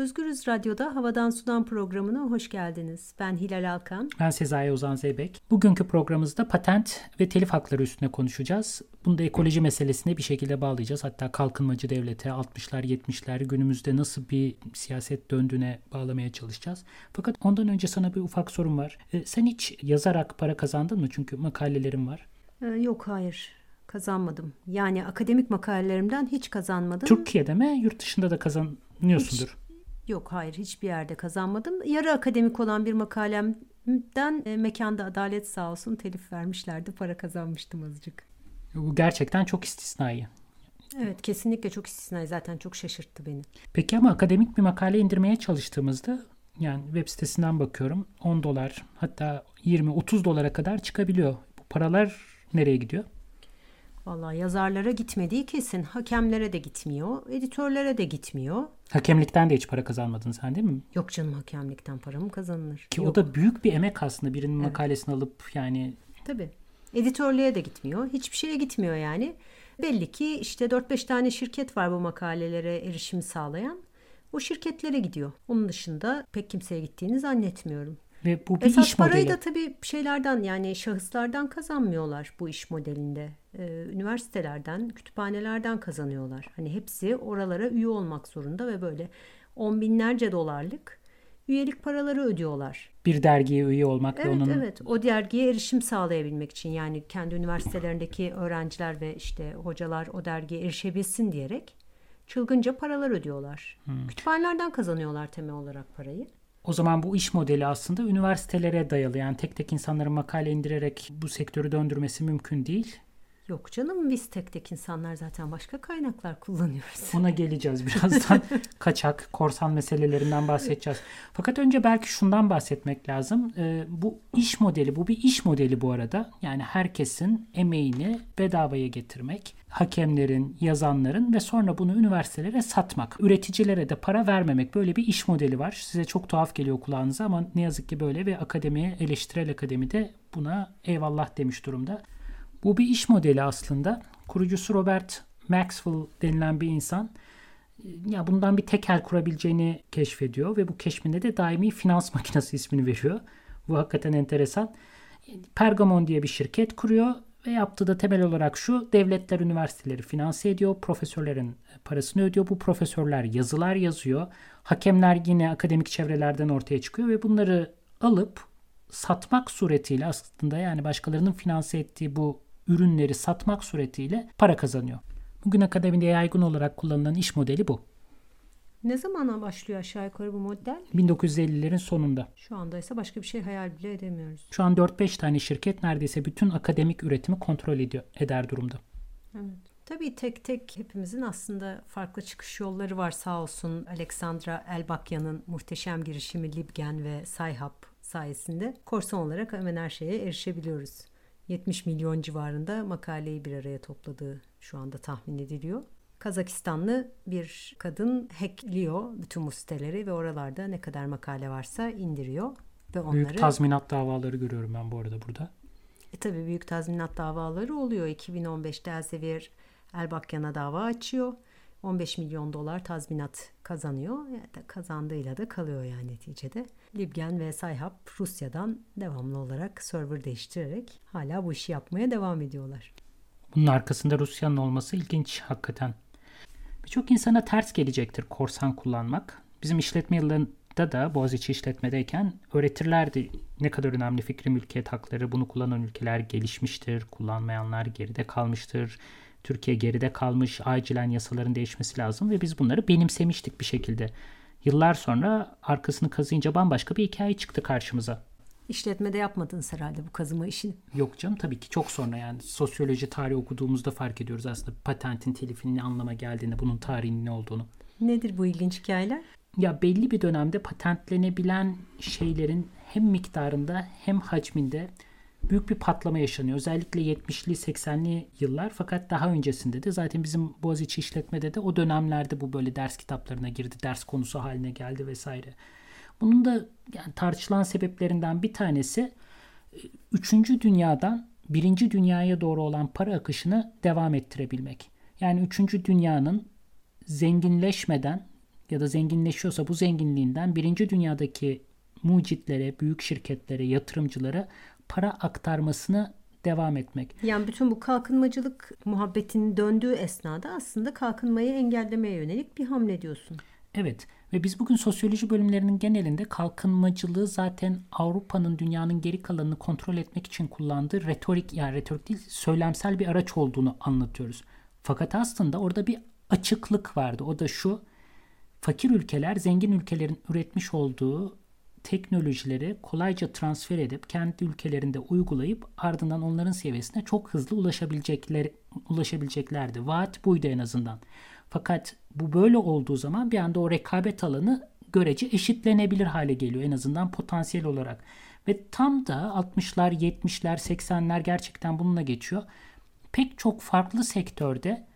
Özgürüz Radyo'da Havadan Sudan programına hoş geldiniz. Ben Hilal Alkan. Ben Sezai Ozan Zeybek. Bugünkü programımızda patent ve telif hakları üstüne konuşacağız. Bunu da ekoloji meselesine bir şekilde bağlayacağız. Hatta kalkınmacı devlete 60'lar 70'ler günümüzde nasıl bir siyaset döndüğüne bağlamaya çalışacağız. Fakat ondan önce sana bir ufak sorum var. E, sen hiç yazarak para kazandın mı? Çünkü makalelerin var. Ee, yok hayır kazanmadım. Yani akademik makalelerimden hiç kazanmadım. Türkiye'de mi yurt dışında da kazanıyorsundur? Hiç, Yok hayır hiçbir yerde kazanmadım. Yarı akademik olan bir makalemden e, Mekanda Adalet sağ olsun telif vermişlerdi. Para kazanmıştım azıcık. Bu gerçekten çok istisnai. Evet kesinlikle çok istisnai zaten çok şaşırttı beni. Peki ama akademik bir makale indirmeye çalıştığımızda yani web sitesinden bakıyorum 10 dolar hatta 20-30 dolara kadar çıkabiliyor. Bu paralar nereye gidiyor? Vallahi yazarlara gitmediği kesin. Hakemlere de gitmiyor. Editörlere de gitmiyor. Hakemlikten de hiç para kazanmadın sen değil mi? Yok canım hakemlikten para mı kazanılır? Ki Yok. o da büyük bir emek aslında birinin evet. makalesini alıp yani. Tabii. Editörlüğe de gitmiyor. Hiçbir şeye gitmiyor yani. Belli ki işte 4-5 tane şirket var bu makalelere erişim sağlayan. O şirketlere gidiyor. Onun dışında pek kimseye gittiğini zannetmiyorum. Ve bu bir Esas iş parayı modeli. da tabii şeylerden yani şahıslardan kazanmıyorlar bu iş modelinde. Ee, üniversitelerden, kütüphanelerden kazanıyorlar. Hani hepsi oralara üye olmak zorunda ve böyle on binlerce dolarlık üyelik paraları ödüyorlar. Bir dergiye üye olmak evet, ve onun... Evet o dergiye erişim sağlayabilmek için yani kendi üniversitelerindeki öğrenciler ve işte hocalar o dergiye erişebilsin diyerek çılgınca paralar ödüyorlar. Hmm. Kütüphanelerden kazanıyorlar temel olarak parayı. O zaman bu iş modeli aslında üniversitelere dayalı. Yani tek tek insanların makale indirerek bu sektörü döndürmesi mümkün değil. Yok canım biz tek tek insanlar zaten başka kaynaklar kullanıyoruz. Ona geleceğiz birazdan. Kaçak, korsan meselelerinden bahsedeceğiz. Fakat önce belki şundan bahsetmek lazım. Ee, bu iş modeli, bu bir iş modeli bu arada. Yani herkesin emeğini bedavaya getirmek, hakemlerin, yazanların ve sonra bunu üniversitelere satmak. Üreticilere de para vermemek. Böyle bir iş modeli var. Size çok tuhaf geliyor kulağınıza ama ne yazık ki böyle ve akademi, eleştirel akademi de buna eyvallah demiş durumda. Bu bir iş modeli aslında. Kurucusu Robert Maxwell denilen bir insan ya bundan bir tekel kurabileceğini keşfediyor ve bu keşfinde de daimi finans makinesi ismini veriyor. Bu hakikaten enteresan. Pergamon diye bir şirket kuruyor ve yaptığı da temel olarak şu devletler üniversiteleri finanse ediyor, profesörlerin parasını ödüyor. Bu profesörler yazılar yazıyor. Hakemler yine akademik çevrelerden ortaya çıkıyor ve bunları alıp satmak suretiyle aslında yani başkalarının finanse ettiği bu ürünleri satmak suretiyle para kazanıyor. Bugün akademide yaygın olarak kullanılan iş modeli bu. Ne zamana başlıyor aşağı yukarı bu model? 1950'lerin sonunda. Şu anda ise başka bir şey hayal bile edemiyoruz. Şu an 4-5 tane şirket neredeyse bütün akademik üretimi kontrol ediyor, eder durumda. Evet. Tabii tek tek hepimizin aslında farklı çıkış yolları var sağ olsun. Alexandra Elbakya'nın muhteşem girişimi Libgen ve Sayhap sayesinde korsan olarak hemen her şeye erişebiliyoruz. 70 milyon civarında makaleyi bir araya topladığı şu anda tahmin ediliyor. Kazakistanlı bir kadın hackliyor bütün bu siteleri ve oralarda ne kadar makale varsa indiriyor. ve onları... Büyük tazminat davaları görüyorum ben bu arada burada. E tabii büyük tazminat davaları oluyor. 2015'te Elsevier Elbakyan'a dava açıyor. 15 milyon dolar tazminat kazanıyor. Yani kazandığıyla da kalıyor yani neticede. Libgen ve Sayhap Rusya'dan devamlı olarak server değiştirerek hala bu işi yapmaya devam ediyorlar. Bunun arkasında Rusya'nın olması ilginç hakikaten. Birçok insana ters gelecektir korsan kullanmak. Bizim işletme yıllarında da Boğaziçi işletmedeyken öğretirlerdi ne kadar önemli fikri mülkiyet hakları. Bunu kullanan ülkeler gelişmiştir, kullanmayanlar geride kalmıştır. Türkiye geride kalmış, acilen yasaların değişmesi lazım ve biz bunları benimsemiştik bir şekilde. Yıllar sonra arkasını kazıyınca bambaşka bir hikaye çıktı karşımıza. İşletmede yapmadınız herhalde bu kazıma işini. Yok canım tabii ki çok sonra yani sosyoloji tarihi okuduğumuzda fark ediyoruz aslında patentin telifinin ne anlama geldiğini, bunun tarihinin ne olduğunu. Nedir bu ilginç hikayeler? Ya belli bir dönemde patentlenebilen şeylerin hem miktarında hem hacminde büyük bir patlama yaşanıyor. Özellikle 70'li 80'li yıllar fakat daha öncesinde de zaten bizim Boğaziçi işletmede de o dönemlerde bu böyle ders kitaplarına girdi, ders konusu haline geldi vesaire. Bunun da yani tartışılan sebeplerinden bir tanesi 3. dünyadan 1. dünyaya doğru olan para akışını devam ettirebilmek. Yani 3. dünyanın zenginleşmeden ya da zenginleşiyorsa bu zenginliğinden birinci dünyadaki mucitlere, büyük şirketlere, yatırımcılara para aktarmasını devam etmek. Yani bütün bu kalkınmacılık muhabbetinin döndüğü esnada aslında kalkınmayı engellemeye yönelik bir hamle diyorsun. Evet ve biz bugün sosyoloji bölümlerinin genelinde kalkınmacılığı zaten Avrupa'nın dünyanın geri kalanını kontrol etmek için kullandığı retorik yani retorik değil söylemsel bir araç olduğunu anlatıyoruz. Fakat aslında orada bir açıklık vardı. O da şu fakir ülkeler zengin ülkelerin üretmiş olduğu teknolojileri kolayca transfer edip kendi ülkelerinde uygulayıp ardından onların seviyesine çok hızlı ulaşabilecekler ulaşabileceklerdi. Vaat buydu en azından. Fakat bu böyle olduğu zaman bir anda o rekabet alanı görece eşitlenebilir hale geliyor en azından potansiyel olarak. Ve tam da 60'lar, 70'ler, 80'ler gerçekten bununla geçiyor. Pek çok farklı sektörde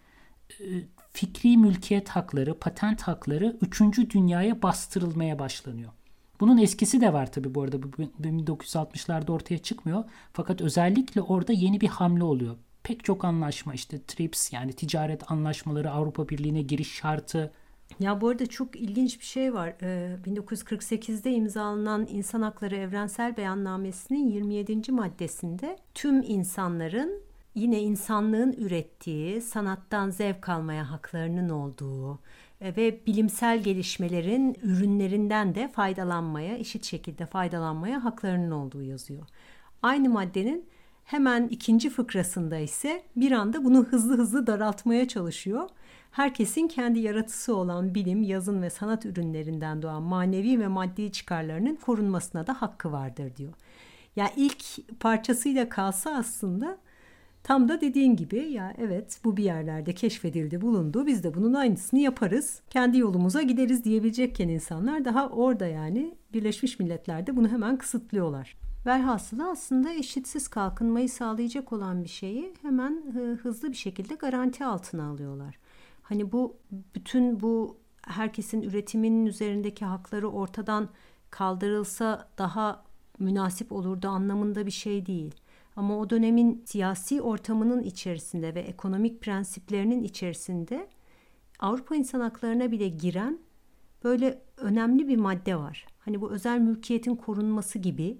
e, fikri mülkiyet hakları, patent hakları 3. dünyaya bastırılmaya başlanıyor. Bunun eskisi de var tabi bu arada. 1960'larda ortaya çıkmıyor. Fakat özellikle orada yeni bir hamle oluyor. Pek çok anlaşma işte TRIPS yani ticaret anlaşmaları, Avrupa Birliği'ne giriş şartı. Ya bu arada çok ilginç bir şey var. Ee, 1948'de imzalanan İnsan Hakları Evrensel Beyannamesi'nin 27. maddesinde tüm insanların yine insanlığın ürettiği sanattan zevk almaya haklarının olduğu, e, ve bilimsel gelişmelerin ürünlerinden de faydalanmaya, eşit şekilde faydalanmaya haklarının olduğu yazıyor. Aynı maddenin hemen ikinci fıkrasında ise bir anda bunu hızlı hızlı daraltmaya çalışıyor. Herkesin kendi yaratısı olan bilim, yazın ve sanat ürünlerinden doğan manevi ve maddi çıkarlarının korunmasına da hakkı vardır diyor. Ya yani ilk parçasıyla kalsa aslında Tam da dediğin gibi ya evet bu bir yerlerde keşfedildi, bulundu. Biz de bunun aynısını yaparız. Kendi yolumuza gideriz diyebilecekken insanlar daha orada yani Birleşmiş Milletler'de bunu hemen kısıtlıyorlar. Velhasılı aslında eşitsiz kalkınmayı sağlayacak olan bir şeyi hemen hızlı bir şekilde garanti altına alıyorlar. Hani bu bütün bu herkesin üretiminin üzerindeki hakları ortadan kaldırılsa daha münasip olurdu anlamında bir şey değil. Ama o dönemin siyasi ortamının içerisinde ve ekonomik prensiplerinin içerisinde Avrupa insan haklarına bile giren böyle önemli bir madde var. Hani bu özel mülkiyetin korunması gibi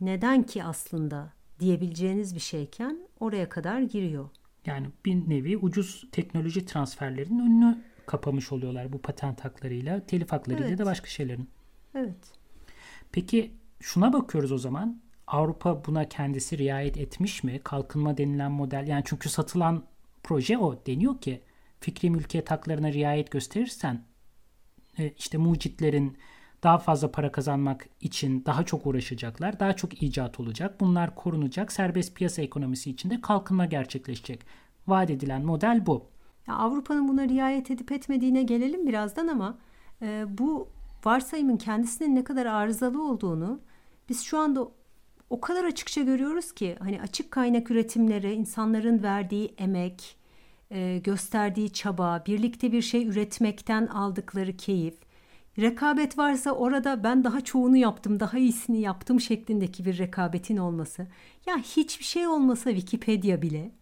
neden ki aslında diyebileceğiniz bir şeyken oraya kadar giriyor. Yani bir nevi ucuz teknoloji transferlerinin önünü kapamış oluyorlar bu patent haklarıyla, telif haklarıyla evet. da başka şeylerin. Evet. Peki şuna bakıyoruz o zaman. Avrupa buna kendisi riayet etmiş mi? Kalkınma denilen model yani çünkü satılan proje o deniyor ki fikri mülkiyet haklarına riayet gösterirsen e, işte mucitlerin daha fazla para kazanmak için daha çok uğraşacaklar. Daha çok icat olacak. Bunlar korunacak. Serbest piyasa ekonomisi içinde kalkınma gerçekleşecek. Vaat edilen model bu. Ya Avrupa'nın buna riayet edip etmediğine gelelim birazdan ama e, bu varsayımın kendisinin ne kadar arızalı olduğunu biz şu anda o kadar açıkça görüyoruz ki hani açık kaynak üretimleri, insanların verdiği emek, e, gösterdiği çaba, birlikte bir şey üretmekten aldıkları keyif, rekabet varsa orada ben daha çoğunu yaptım, daha iyisini yaptım şeklindeki bir rekabetin olması. Ya hiçbir şey olmasa Wikipedia bile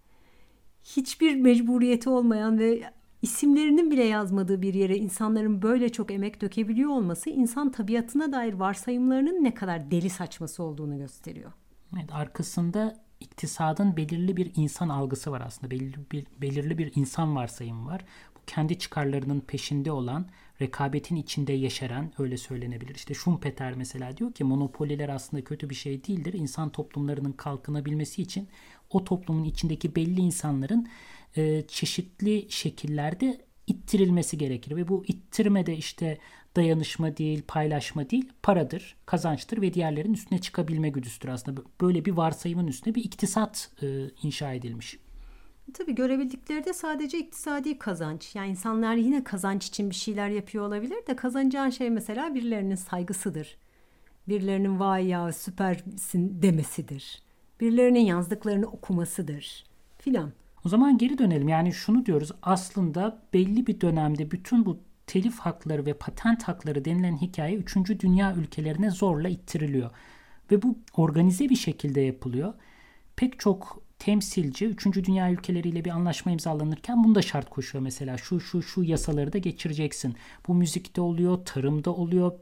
hiçbir mecburiyeti olmayan ve isimlerinin bile yazmadığı bir yere insanların böyle çok emek dökebiliyor olması insan tabiatına dair varsayımlarının ne kadar deli saçması olduğunu gösteriyor. Evet, arkasında iktisadın belirli bir insan algısı var aslında. Belirli bir, belirli bir insan varsayımı var. Bu kendi çıkarlarının peşinde olan, rekabetin içinde yeşeren öyle söylenebilir. İşte Schumpeter mesela diyor ki monopoliler aslında kötü bir şey değildir. İnsan toplumlarının kalkınabilmesi için o toplumun içindeki belli insanların e, çeşitli şekillerde ittirilmesi gerekir ve bu ittirme de işte dayanışma değil, paylaşma değil, paradır, kazançtır ve diğerlerin üstüne çıkabilme güdüsüdür aslında. Böyle bir varsayımın üstüne bir iktisat e, inşa edilmiş. Tabii görebildikleri de sadece iktisadi kazanç. Yani insanlar yine kazanç için bir şeyler yapıyor olabilir de kazanacağın şey mesela birilerinin saygısıdır. Birilerinin vay ya süpersin demesidir. Birilerinin yazdıklarını okumasıdır filan. O zaman geri dönelim. Yani şunu diyoruz aslında belli bir dönemde bütün bu telif hakları ve patent hakları denilen hikaye 3. dünya ülkelerine zorla ittiriliyor. Ve bu organize bir şekilde yapılıyor. Pek çok temsilci 3. dünya ülkeleriyle bir anlaşma imzalanırken bunu da şart koşuyor mesela. Şu şu şu yasaları da geçireceksin. Bu müzikte oluyor, tarımda oluyor,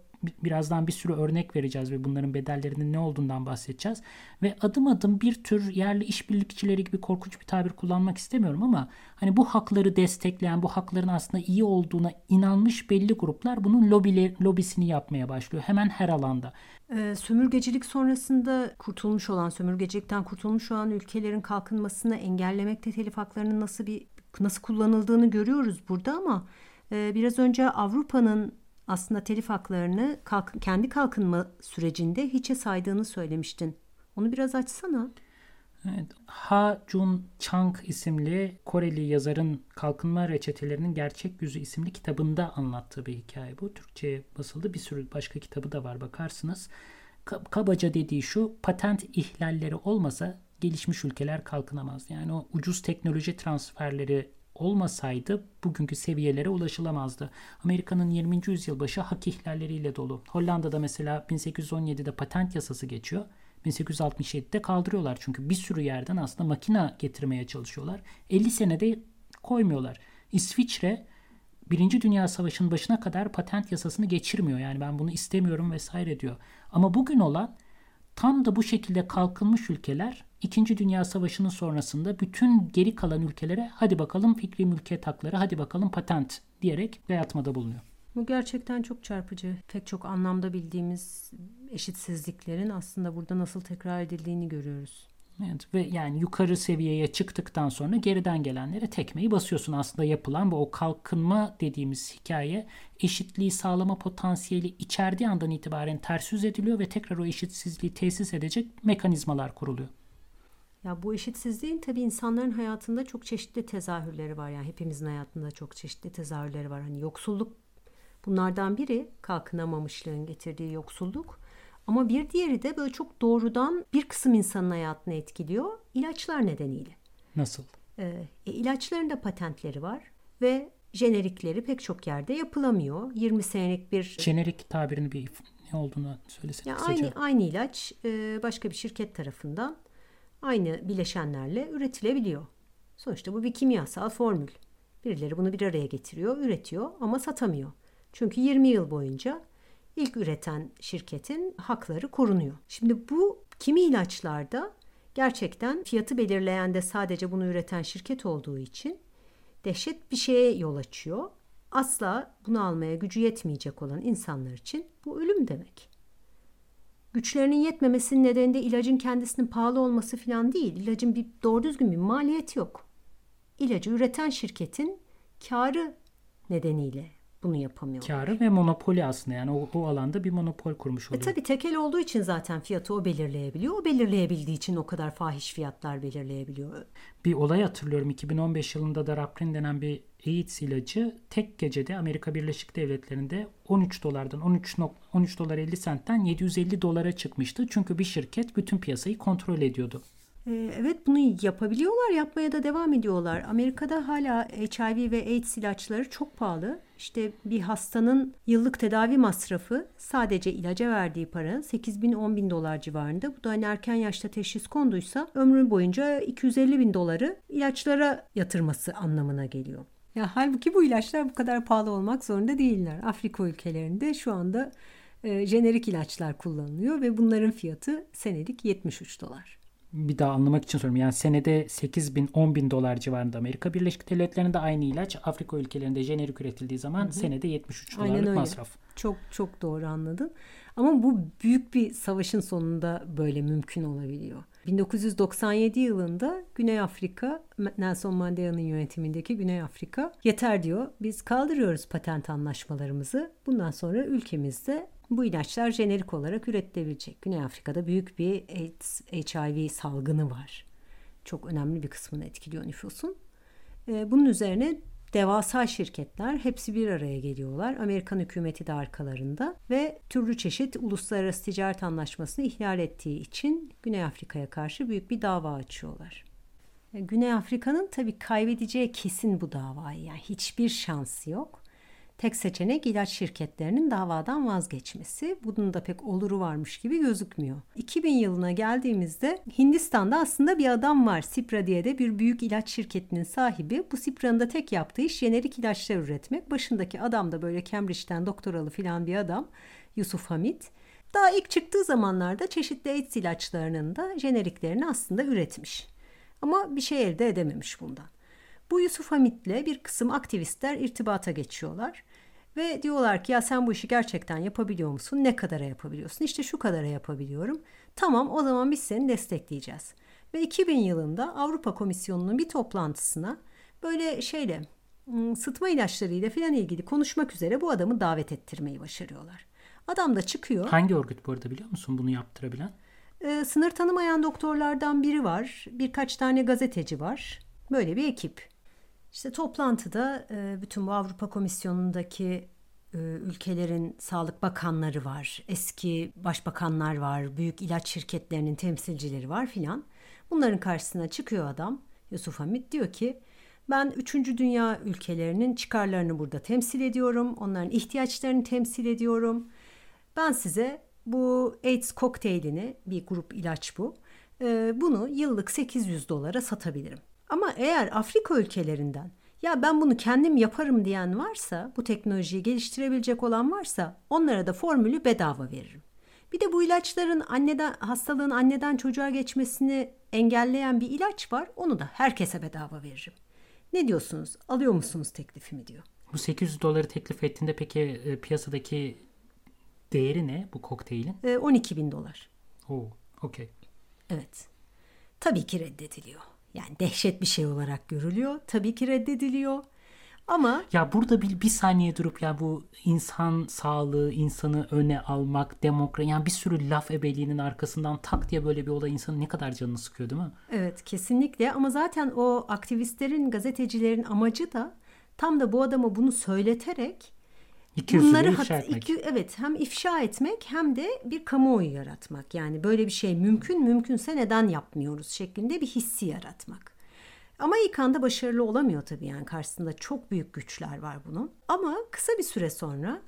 birazdan bir sürü örnek vereceğiz ve bunların bedellerinin ne olduğundan bahsedeceğiz. Ve adım adım bir tür yerli işbirlikçileri gibi korkunç bir tabir kullanmak istemiyorum ama hani bu hakları destekleyen, bu hakların aslında iyi olduğuna inanmış belli gruplar bunun lobiler, lobisini yapmaya başlıyor. Hemen her alanda. E, sömürgecilik sonrasında kurtulmuş olan, sömürgecilikten kurtulmuş olan ülkelerin kalkınmasını engellemekte telif haklarının nasıl bir nasıl kullanıldığını görüyoruz burada ama e, biraz önce Avrupa'nın aslında telif haklarını kalk, kendi kalkınma sürecinde hiçe saydığını söylemiştin. Onu biraz açsana. Evet, Ha Jun Chang isimli Koreli yazarın Kalkınma Reçetelerinin Gerçek Yüzü isimli kitabında anlattığı bir hikaye bu. Türkçe basıldı. Bir sürü başka kitabı da var bakarsınız. Kabaca dediği şu patent ihlalleri olmasa gelişmiş ülkeler kalkınamaz. Yani o ucuz teknoloji transferleri olmasaydı bugünkü seviyelere ulaşılamazdı. Amerika'nın 20. yüzyıl başı hak ihlalleriyle dolu. Hollanda'da mesela 1817'de patent yasası geçiyor. 1867'de kaldırıyorlar çünkü bir sürü yerden aslında makina getirmeye çalışıyorlar. 50 senede koymuyorlar. İsviçre Birinci Dünya Savaşı'nın başına kadar patent yasasını geçirmiyor. Yani ben bunu istemiyorum vesaire diyor. Ama bugün olan tam da bu şekilde kalkınmış ülkeler İkinci Dünya Savaşı'nın sonrasında bütün geri kalan ülkelere hadi bakalım fikri mülkiyet hakları, hadi bakalım patent diyerek dayatmada bulunuyor. Bu gerçekten çok çarpıcı. Pek çok anlamda bildiğimiz eşitsizliklerin aslında burada nasıl tekrar edildiğini görüyoruz. Evet ve yani yukarı seviyeye çıktıktan sonra geriden gelenlere tekmeyi basıyorsun. Aslında yapılan bu o kalkınma dediğimiz hikaye eşitliği sağlama potansiyeli içerdiği andan itibaren ters yüz ediliyor ve tekrar o eşitsizliği tesis edecek mekanizmalar kuruluyor. Ya bu eşitsizliğin tabii insanların hayatında çok çeşitli tezahürleri var. Yani hepimizin hayatında çok çeşitli tezahürleri var. Hani yoksulluk bunlardan biri kalkınamamışlığın getirdiği yoksulluk. Ama bir diğeri de böyle çok doğrudan bir kısım insanın hayatını etkiliyor. İlaçlar nedeniyle. Nasıl? Ee, e, ilaçların da patentleri var ve jenerikleri pek çok yerde yapılamıyor. 20 senelik bir... Jenerik tabirini bir ne olduğunu söylesene ya Aynı, aynı ilaç e, başka bir şirket tarafından aynı bileşenlerle üretilebiliyor. Sonuçta bu bir kimyasal formül. Birileri bunu bir araya getiriyor, üretiyor ama satamıyor. Çünkü 20 yıl boyunca ilk üreten şirketin hakları korunuyor. Şimdi bu kimi ilaçlarda gerçekten fiyatı belirleyen de sadece bunu üreten şirket olduğu için dehşet bir şeye yol açıyor. Asla bunu almaya gücü yetmeyecek olan insanlar için bu ölüm demek. Güçlerinin yetmemesinin nedeni de ilacın kendisinin pahalı olması falan değil. İlacın bir doğru düzgün bir maliyeti yok. İlacı üreten şirketin karı nedeniyle bunu yapamıyorlar. Karı ve monopoli aslında yani o, o alanda bir monopol kurmuş e oluyor. E tabii tekel olduğu için zaten fiyatı o belirleyebiliyor. O belirleyebildiği için o kadar fahiş fiyatlar belirleyebiliyor. Bir olay hatırlıyorum 2015 yılında da Raprin denen bir AIDS ilacı tek gecede Amerika Birleşik Devletleri'nde 13 dolardan 13 13 dolar 50 sentten 750 dolara çıkmıştı. Çünkü bir şirket bütün piyasayı kontrol ediyordu. Ee, evet bunu yapabiliyorlar, yapmaya da devam ediyorlar. Amerika'da hala HIV ve AIDS ilaçları çok pahalı. İşte bir hastanın yıllık tedavi masrafı sadece ilaca verdiği para 8 bin 10 bin dolar civarında. Bu da hani erken yaşta teşhis konduysa ömrü boyunca 250 bin doları ilaçlara yatırması anlamına geliyor. Ya halbuki bu ilaçlar bu kadar pahalı olmak zorunda değiller. Afrika ülkelerinde şu anda e, jenerik ilaçlar kullanılıyor ve bunların fiyatı senelik 73 dolar bir daha anlamak için soruyorum. Yani senede 8 bin 10 bin dolar civarında Amerika Birleşik Devletleri'nde aynı ilaç Afrika ülkelerinde jenerik üretildiği zaman hı hı. senede 73 Aynen dolarlık öyle. masraf. Çok çok doğru anladın. Ama bu büyük bir savaşın sonunda böyle mümkün olabiliyor. 1997 yılında Güney Afrika, Nelson Mandela'nın yönetimindeki Güney Afrika yeter diyor. Biz kaldırıyoruz patent anlaşmalarımızı. Bundan sonra ülkemizde bu ilaçlar jenerik olarak üretilebilecek. Güney Afrika'da büyük bir AIDS, HIV salgını var. Çok önemli bir kısmını etkiliyor nüfusun. Ee, bunun üzerine devasa şirketler hepsi bir araya geliyorlar. Amerikan hükümeti de arkalarında ve türlü çeşit uluslararası ticaret anlaşmasını ihlal ettiği için Güney Afrika'ya karşı büyük bir dava açıyorlar. Güney Afrika'nın tabii kaybedeceği kesin bu davayı. Yani hiçbir şansı yok. Tek seçenek ilaç şirketlerinin davadan vazgeçmesi. Bunun da pek oluru varmış gibi gözükmüyor. 2000 yılına geldiğimizde Hindistan'da aslında bir adam var. Cipra diye de bir büyük ilaç şirketinin sahibi. Bu Cipra'nın da tek yaptığı iş jenerik ilaçlar üretmek. Başındaki adam da böyle Cambridge'den doktoralı filan bir adam. Yusuf Hamit. Daha ilk çıktığı zamanlarda çeşitli AIDS ilaçlarının da jeneriklerini aslında üretmiş. Ama bir şey elde edememiş bundan. Bu Yusuf Hamit'le bir kısım aktivistler irtibata geçiyorlar. Ve diyorlar ki ya sen bu işi gerçekten yapabiliyor musun? Ne kadara yapabiliyorsun? İşte şu kadara yapabiliyorum. Tamam o zaman biz seni destekleyeceğiz. Ve 2000 yılında Avrupa Komisyonu'nun bir toplantısına böyle şeyle sıtma ilaçlarıyla filan ilgili konuşmak üzere bu adamı davet ettirmeyi başarıyorlar. Adam da çıkıyor. Hangi örgüt bu arada biliyor musun bunu yaptırabilen? Ee, sınır tanımayan doktorlardan biri var. Birkaç tane gazeteci var. Böyle bir ekip. İşte toplantıda e, bütün bu Avrupa Komisyonu'ndaki e, ülkelerin sağlık bakanları var, eski başbakanlar var, büyük ilaç şirketlerinin temsilcileri var filan. Bunların karşısına çıkıyor adam Yusuf Hamit diyor ki ben üçüncü dünya ülkelerinin çıkarlarını burada temsil ediyorum. Onların ihtiyaçlarını temsil ediyorum. Ben size bu AIDS kokteylini bir grup ilaç bu. E, bunu yıllık 800 dolara satabilirim. Ama eğer Afrika ülkelerinden ya ben bunu kendim yaparım diyen varsa, bu teknolojiyi geliştirebilecek olan varsa onlara da formülü bedava veririm. Bir de bu ilaçların anneden hastalığın anneden çocuğa geçmesini engelleyen bir ilaç var. Onu da herkese bedava veririm. Ne diyorsunuz? Alıyor musunuz teklifimi diyor. Bu 800 doları teklif ettiğinde peki e, piyasadaki değeri ne bu kokteylin? E, 12 bin dolar. Oo, okey. Evet. Tabii ki reddediliyor. Yani dehşet bir şey olarak görülüyor. Tabii ki reddediliyor. Ama ya burada bir, bir saniye durup ya bu insan sağlığı, insanı öne almak, demokrasi yani bir sürü laf ebeliğinin arkasından tak diye böyle bir olay insanın ne kadar canını sıkıyor değil mi? Evet kesinlikle ama zaten o aktivistlerin, gazetecilerin amacı da tam da bu adama bunu söyleterek İki bunları ifşa hat, etmek. Iki, evet hem ifşa etmek hem de bir kamuoyu yaratmak. Yani böyle bir şey mümkün mümkünse neden yapmıyoruz şeklinde bir hissi yaratmak. Ama ilk anda başarılı olamıyor tabii yani karşısında çok büyük güçler var bunun. Ama kısa bir süre sonra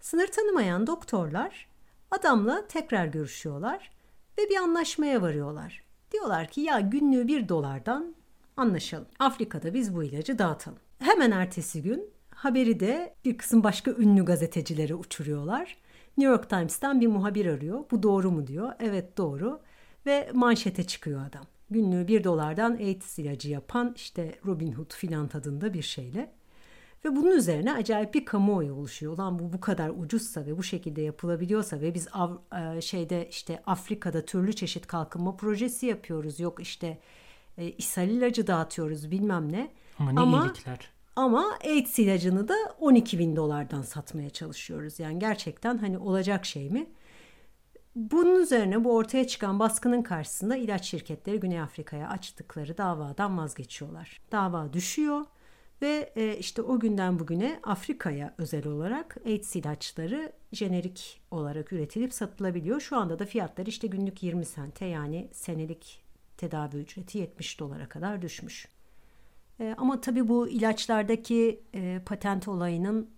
sınır tanımayan doktorlar adamla tekrar görüşüyorlar ve bir anlaşmaya varıyorlar. Diyorlar ki ya günlüğü bir dolardan anlaşalım. Afrika'da biz bu ilacı dağıtalım. Hemen ertesi gün haberi de bir kısım başka ünlü gazetecilere uçuruyorlar. New York Times'tan bir muhabir arıyor. Bu doğru mu diyor. Evet doğru. Ve manşete çıkıyor adam. Günlüğü bir dolardan AIDS ilacı yapan işte Robin Hood filan tadında bir şeyle. Ve bunun üzerine acayip bir kamuoyu oluşuyor. Ulan bu bu kadar ucuzsa ve bu şekilde yapılabiliyorsa ve biz av, e, şeyde işte Afrika'da türlü çeşit kalkınma projesi yapıyoruz. Yok işte e, ishal ilacı dağıtıyoruz bilmem ne. Ama ne Ama, iyilikler. Ama AIDS ilacını da 12 bin dolardan satmaya çalışıyoruz. Yani gerçekten hani olacak şey mi? Bunun üzerine bu ortaya çıkan baskının karşısında ilaç şirketleri Güney Afrika'ya açtıkları davadan vazgeçiyorlar. Dava düşüyor ve e, işte o günden bugüne Afrika'ya özel olarak AIDS ilaçları jenerik olarak üretilip satılabiliyor. Şu anda da fiyatlar işte günlük 20 sente yani senelik tedavi ücreti 70 dolara kadar düşmüş. E, ama tabii bu ilaçlardaki e, patent olayının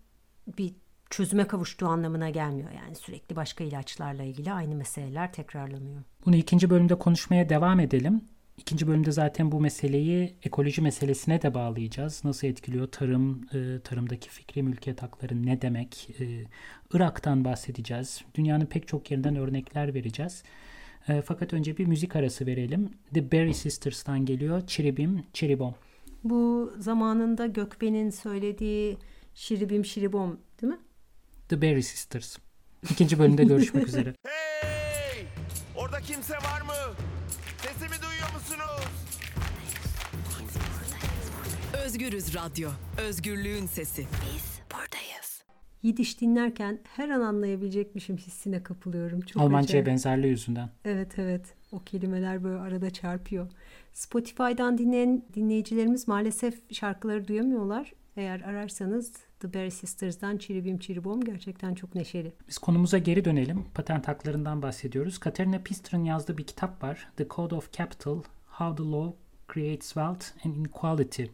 bir çözüme kavuştuğu anlamına gelmiyor. Yani sürekli başka ilaçlarla ilgili aynı meseleler tekrarlanıyor. Bunu ikinci bölümde konuşmaya devam edelim. İkinci bölümde zaten bu meseleyi ekoloji meselesine de bağlayacağız. Nasıl etkiliyor tarım, e, tarımdaki fikri mülkiyet hakları ne demek? E, Irak'tan bahsedeceğiz. Dünyanın pek çok yerinden örnekler vereceğiz. E, fakat önce bir müzik arası verelim. The Berry Sisters'tan geliyor. Çiribim, Çiribom. Bu zamanında Gökben'in söylediği Şiribim Şiribom değil mi? The Berry Sisters. İkinci bölümde görüşmek üzere. Hey! Orada kimse var mı? Sesimi duyuyor musunuz? Özgürüz Radyo. Özgürlüğün sesi. Biz. Yidiş dinlerken her an anlayabilecekmişim hissine kapılıyorum. Çok Almanca'ya acayip. benzerliği yüzünden. Evet evet. O kelimeler böyle arada çarpıyor. Spotify'dan dinleyen dinleyicilerimiz maalesef şarkıları duyamıyorlar. Eğer ararsanız The Berry Sisters'dan Çiribim Çiribom gerçekten çok neşeli. Biz konumuza geri dönelim. Patent haklarından bahsediyoruz. Katerina Pister'ın yazdığı bir kitap var. The Code of Capital, How the Law Creates Wealth and Inequality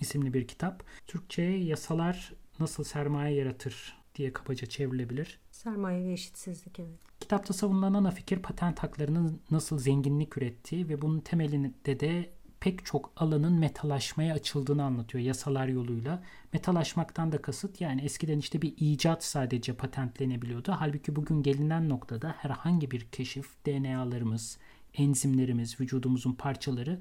isimli bir kitap. Türkçe'ye yasalar nasıl sermaye yaratır diye kabaca çevrilebilir. Sermaye ve eşitsizlik evet. Kitapta savunulan ana fikir patent haklarının nasıl zenginlik ürettiği ve bunun temelinde de pek çok alanın metalaşmaya açıldığını anlatıyor yasalar yoluyla. Metalaşmaktan da kasıt yani eskiden işte bir icat sadece patentlenebiliyordu. Halbuki bugün gelinen noktada herhangi bir keşif, DNA'larımız, enzimlerimiz, vücudumuzun parçaları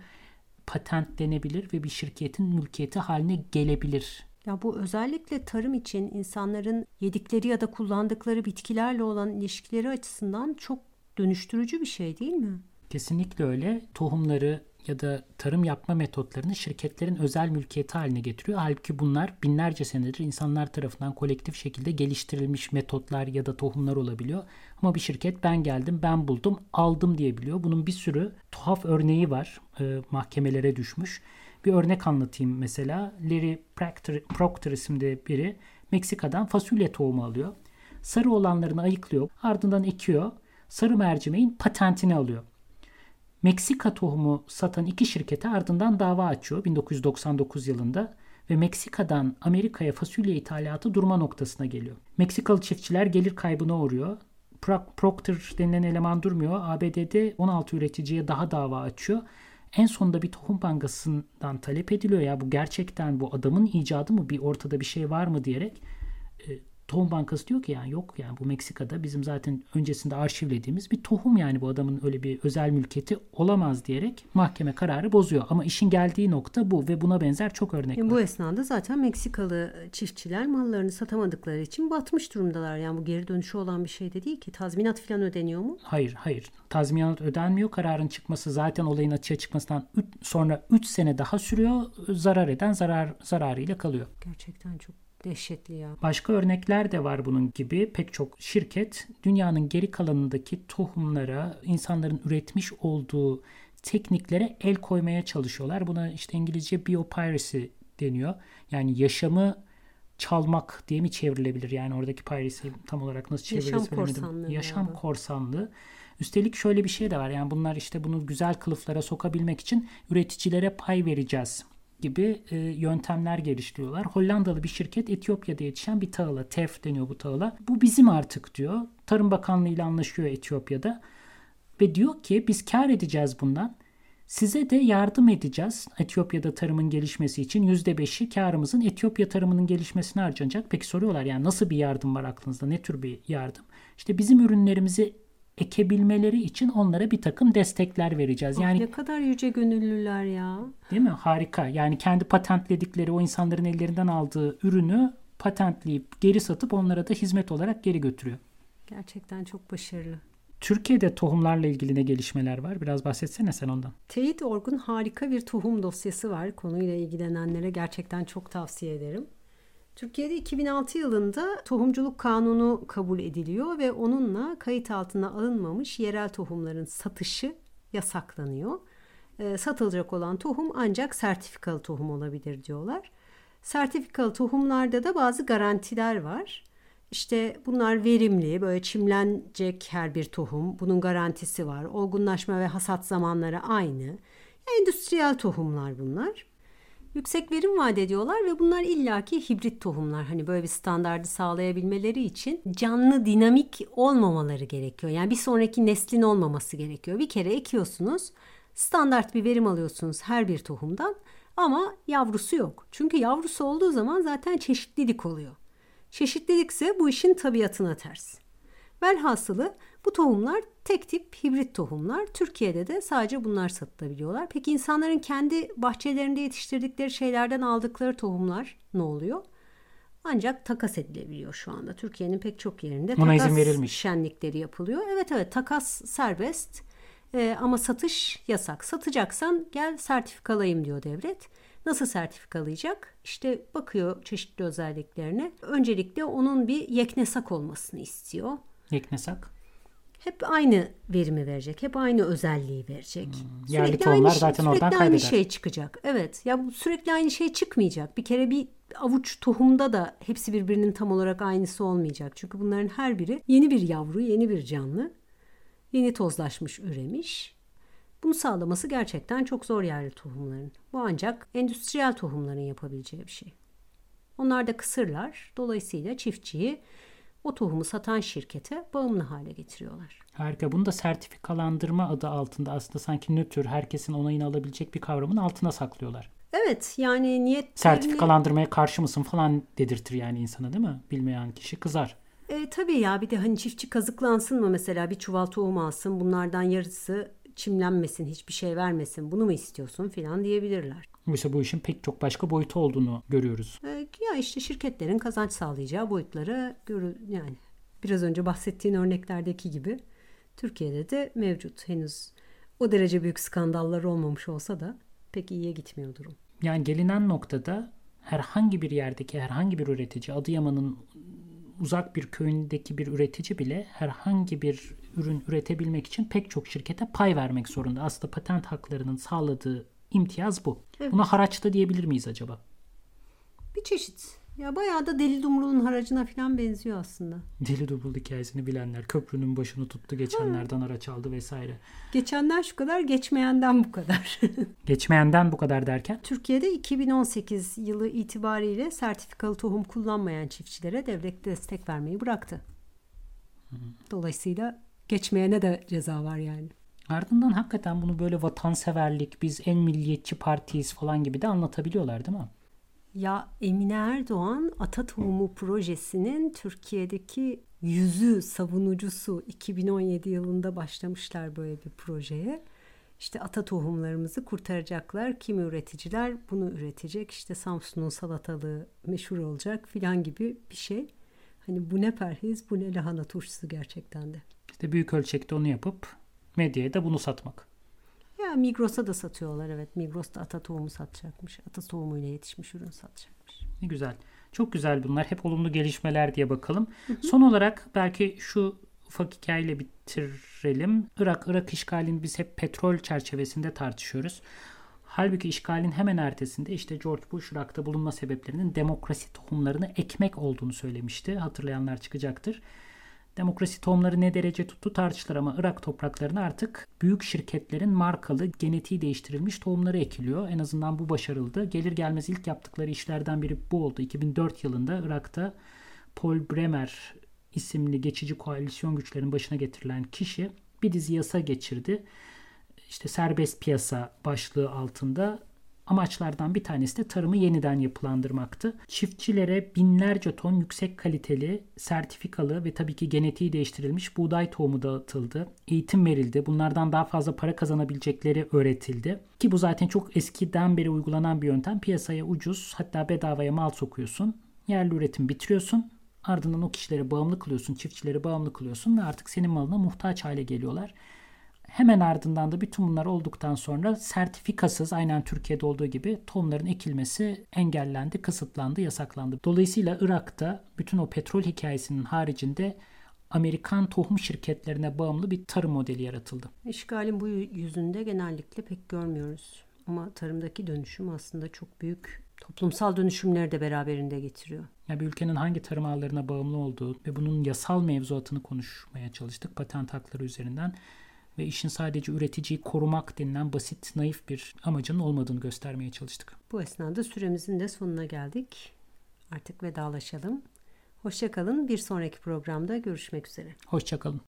patentlenebilir ve bir şirketin mülkiyeti haline gelebilir. Ya bu özellikle tarım için insanların yedikleri ya da kullandıkları bitkilerle olan ilişkileri açısından çok dönüştürücü bir şey değil mi? Kesinlikle öyle. Tohumları ya da tarım yapma metotlarını şirketlerin özel mülkiyeti haline getiriyor. Halbuki bunlar binlerce senedir insanlar tarafından kolektif şekilde geliştirilmiş metotlar ya da tohumlar olabiliyor. Ama bir şirket ben geldim, ben buldum, aldım diyebiliyor. Bunun bir sürü tuhaf örneği var. E, mahkemelere düşmüş. Bir örnek anlatayım mesela. Larry Proctor, Proctor isimli biri Meksika'dan fasulye tohumu alıyor. Sarı olanlarını ayıklıyor. Ardından ekiyor. Sarı mercimeğin patentini alıyor. Meksika tohumu satan iki şirkete ardından dava açıyor 1999 yılında ve Meksika'dan Amerika'ya fasulye ithalatı durma noktasına geliyor. Meksikalı çiftçiler gelir kaybına uğruyor. Procter denilen eleman durmuyor. ABD'de 16 üreticiye daha dava açıyor. En sonunda bir tohum bankasından talep ediliyor ya bu gerçekten bu adamın icadı mı bir ortada bir şey var mı diyerek e, Tohum Bankası diyor ki yani yok yani bu Meksika'da bizim zaten öncesinde arşivlediğimiz bir tohum yani bu adamın öyle bir özel mülkiyeti olamaz diyerek mahkeme kararı bozuyor. Ama işin geldiği nokta bu ve buna benzer çok örnek var. Bu esnada zaten Meksikalı çiftçiler mallarını satamadıkları için batmış durumdalar. Yani bu geri dönüşü olan bir şey de değil ki. Tazminat falan ödeniyor mu? Hayır hayır. Tazminat ödenmiyor. Kararın çıkması zaten olayın açığa çıkmasından üç, sonra 3 sene daha sürüyor. Zarar eden zarar zararıyla kalıyor. Gerçekten çok Dehşetli ya. Başka örnekler de var bunun gibi. Pek çok şirket dünyanın geri kalanındaki tohumlara, insanların üretmiş olduğu tekniklere el koymaya çalışıyorlar. Buna işte İngilizce biopiracy deniyor. Yani yaşamı çalmak diye mi çevrilebilir? Yani oradaki piracy tam olarak nasıl çeviririz Yaşam korsanlığı. Yaşam korsanlığı. Üstelik şöyle bir şey de var. Yani bunlar işte bunu güzel kılıflara sokabilmek için üreticilere pay vereceğiz gibi e, yöntemler geliştiriyorlar. Hollandalı bir şirket Etiyopya'da yetişen bir tahıla, TEF deniyor bu tahıla. Bu bizim artık diyor. Tarım Bakanlığı ile anlaşıyor Etiyopya'da. Ve diyor ki biz kar edeceğiz bundan. Size de yardım edeceğiz. Etiyopya'da tarımın gelişmesi için %5'i karımızın Etiyopya tarımının gelişmesine harcanacak. Peki soruyorlar yani nasıl bir yardım var aklınızda? Ne tür bir yardım? İşte bizim ürünlerimizi ekebilmeleri için onlara bir takım destekler vereceğiz. Oh, yani ne kadar yüce gönüllüler ya. Değil mi? Harika. Yani kendi patentledikleri o insanların ellerinden aldığı ürünü patentleyip geri satıp onlara da hizmet olarak geri götürüyor. Gerçekten çok başarılı. Türkiye'de tohumlarla ilgili ne gelişmeler var? Biraz bahsetsene sen ondan. Teyit Orgun harika bir tohum dosyası var. Konuyla ilgilenenlere gerçekten çok tavsiye ederim. Türkiye'de 2006 yılında tohumculuk kanunu kabul ediliyor ve onunla kayıt altına alınmamış yerel tohumların satışı yasaklanıyor. E, satılacak olan tohum ancak sertifikalı tohum olabilir diyorlar. Sertifikalı tohumlarda da bazı garantiler var. İşte bunlar verimli, böyle çimlenecek her bir tohum. Bunun garantisi var. Olgunlaşma ve hasat zamanları aynı. Endüstriyel tohumlar bunlar yüksek verim vaat ediyorlar ve bunlar illaki hibrit tohumlar. Hani böyle bir standardı sağlayabilmeleri için canlı dinamik olmamaları gerekiyor. Yani bir sonraki neslin olmaması gerekiyor. Bir kere ekiyorsunuz, standart bir verim alıyorsunuz her bir tohumdan ama yavrusu yok. Çünkü yavrusu olduğu zaman zaten çeşitlilik oluyor. Çeşitlilikse bu işin tabiatına ters. Velhasılı bu tohumlar tek tip hibrit tohumlar. Türkiye'de de sadece bunlar satılabiliyorlar. Peki insanların kendi bahçelerinde yetiştirdikleri şeylerden aldıkları tohumlar ne oluyor? Ancak takas edilebiliyor şu anda. Türkiye'nin pek çok yerinde Buna takas izin verilmiş. şenlikleri yapılıyor. Evet evet takas serbest ee, ama satış yasak. Satacaksan gel sertifikalayım diyor devlet. Nasıl sertifikalayacak? İşte bakıyor çeşitli özelliklerine. Öncelikle onun bir yeknesak olmasını istiyor. Yeknesak? hep aynı verimi verecek. Hep aynı özelliği verecek. Hmm. Yerli sürekli tohumlar aynı, zaten oradan kaybeder. aynı şey çıkacak. Evet. Ya bu sürekli aynı şey çıkmayacak. Bir kere bir avuç tohumda da hepsi birbirinin tam olarak aynısı olmayacak. Çünkü bunların her biri yeni bir yavru, yeni bir canlı. Yeni tozlaşmış, üremiş. Bunu sağlaması gerçekten çok zor yerli tohumların. Bu ancak endüstriyel tohumların yapabileceği bir şey. Onlar da kısırlar. Dolayısıyla çiftçiyi o tohumu satan şirkete bağımlı hale getiriyorlar. Harika. Bunu da sertifikalandırma adı altında aslında sanki nötr, herkesin onayını alabilecek bir kavramın altına saklıyorlar. Evet yani niyet Sertifikalandırmaya karşı mısın falan dedirtir yani insana değil mi? Bilmeyen kişi kızar. E, tabii ya bir de hani çiftçi kazıklansın mı mesela bir çuval tohum alsın bunlardan yarısı çimlenmesin hiçbir şey vermesin bunu mu istiyorsun filan diyebilirler. Oysa bu işin pek çok başka boyutu olduğunu görüyoruz. E, ya işte şirketlerin kazanç sağlayacağı boyutları görü yani biraz önce bahsettiğin örneklerdeki gibi Türkiye'de de mevcut henüz o derece büyük skandallar olmamış olsa da pek iyiye gitmiyor durum. Yani gelinen noktada herhangi bir yerdeki herhangi bir üretici Adıyaman'ın uzak bir köyündeki bir üretici bile herhangi bir ürün üretebilmek için pek çok şirkete pay vermek zorunda. Aslında patent haklarının sağladığı imtiyaz bu. Evet. Buna haraç da diyebilir miyiz acaba? Bir çeşit. Ya bayağı da Deli Dumrul'un haracına falan benziyor aslında. Deli Dubul hikayesini bilenler köprünün başını tuttu geçenlerden araç aldı vesaire. Geçenden şu kadar, geçmeyenden bu kadar. Geçmeyenden bu kadar derken Türkiye'de 2018 yılı itibariyle sertifikalı tohum kullanmayan çiftçilere devlet destek vermeyi bıraktı. Dolayısıyla geçmeyene de ceza var yani. Ardından hakikaten bunu böyle vatanseverlik, biz en milliyetçi partiyiz falan gibi de anlatabiliyorlar değil mi? Ya Emine Erdoğan Ata Tohumu projesinin Türkiye'deki yüzü savunucusu 2017 yılında başlamışlar böyle bir projeye. İşte ata tohumlarımızı kurtaracaklar. Kimi üreticiler bunu üretecek. İşte Samsun'un salatalığı meşhur olacak filan gibi bir şey. Hani bu ne perhiz bu ne lahana turşusu gerçekten de. İşte büyük ölçekte onu yapıp medyaya da bunu satmak. Ya Migros'a da satıyorlar evet. Migros da ata tohumu satacakmış. Ata tohumuyla yetişmiş ürün satacakmış. Ne güzel. Çok güzel bunlar. Hep olumlu gelişmeler diye bakalım. Son olarak belki şu ufak hikayeyle bitirelim. Irak, Irak işgalini biz hep petrol çerçevesinde tartışıyoruz. Halbuki işgalin hemen ertesinde işte George Bush Irak'ta bulunma sebeplerinin demokrasi tohumlarını ekmek olduğunu söylemişti. Hatırlayanlar çıkacaktır. Demokrasi tohumları ne derece tuttu tartışılır ama Irak topraklarına artık büyük şirketlerin markalı, genetiği değiştirilmiş tohumları ekiliyor. En azından bu başarıldı. Gelir gelmez ilk yaptıkları işlerden biri bu oldu. 2004 yılında Irak'ta Paul Bremer isimli geçici koalisyon güçlerin başına getirilen kişi bir dizi yasa geçirdi. İşte serbest piyasa başlığı altında amaçlardan bir tanesi de tarımı yeniden yapılandırmaktı. Çiftçilere binlerce ton yüksek kaliteli, sertifikalı ve tabii ki genetiği değiştirilmiş buğday tohumu dağıtıldı. Eğitim verildi. Bunlardan daha fazla para kazanabilecekleri öğretildi. Ki bu zaten çok eskiden beri uygulanan bir yöntem. Piyasaya ucuz hatta bedavaya mal sokuyorsun. Yerli üretim bitiriyorsun. Ardından o kişilere bağımlı kılıyorsun, çiftçilere bağımlı kılıyorsun ve artık senin malına muhtaç hale geliyorlar. Hemen ardından da bütün bunlar olduktan sonra sertifikasız aynen Türkiye'de olduğu gibi tohumların ekilmesi engellendi, kısıtlandı, yasaklandı. Dolayısıyla Irak'ta bütün o petrol hikayesinin haricinde Amerikan tohum şirketlerine bağımlı bir tarım modeli yaratıldı. İşgalin bu yüzünde genellikle pek görmüyoruz. Ama tarımdaki dönüşüm aslında çok büyük toplumsal dönüşümleri de beraberinde getiriyor. Ya bir ülkenin hangi tarım ağlarına bağımlı olduğu ve bunun yasal mevzuatını konuşmaya çalıştık patent hakları üzerinden ve işin sadece üreticiyi korumak denilen basit, naif bir amacının olmadığını göstermeye çalıştık. Bu esnada süremizin de sonuna geldik. Artık vedalaşalım. Hoşçakalın. Bir sonraki programda görüşmek üzere. Hoşçakalın.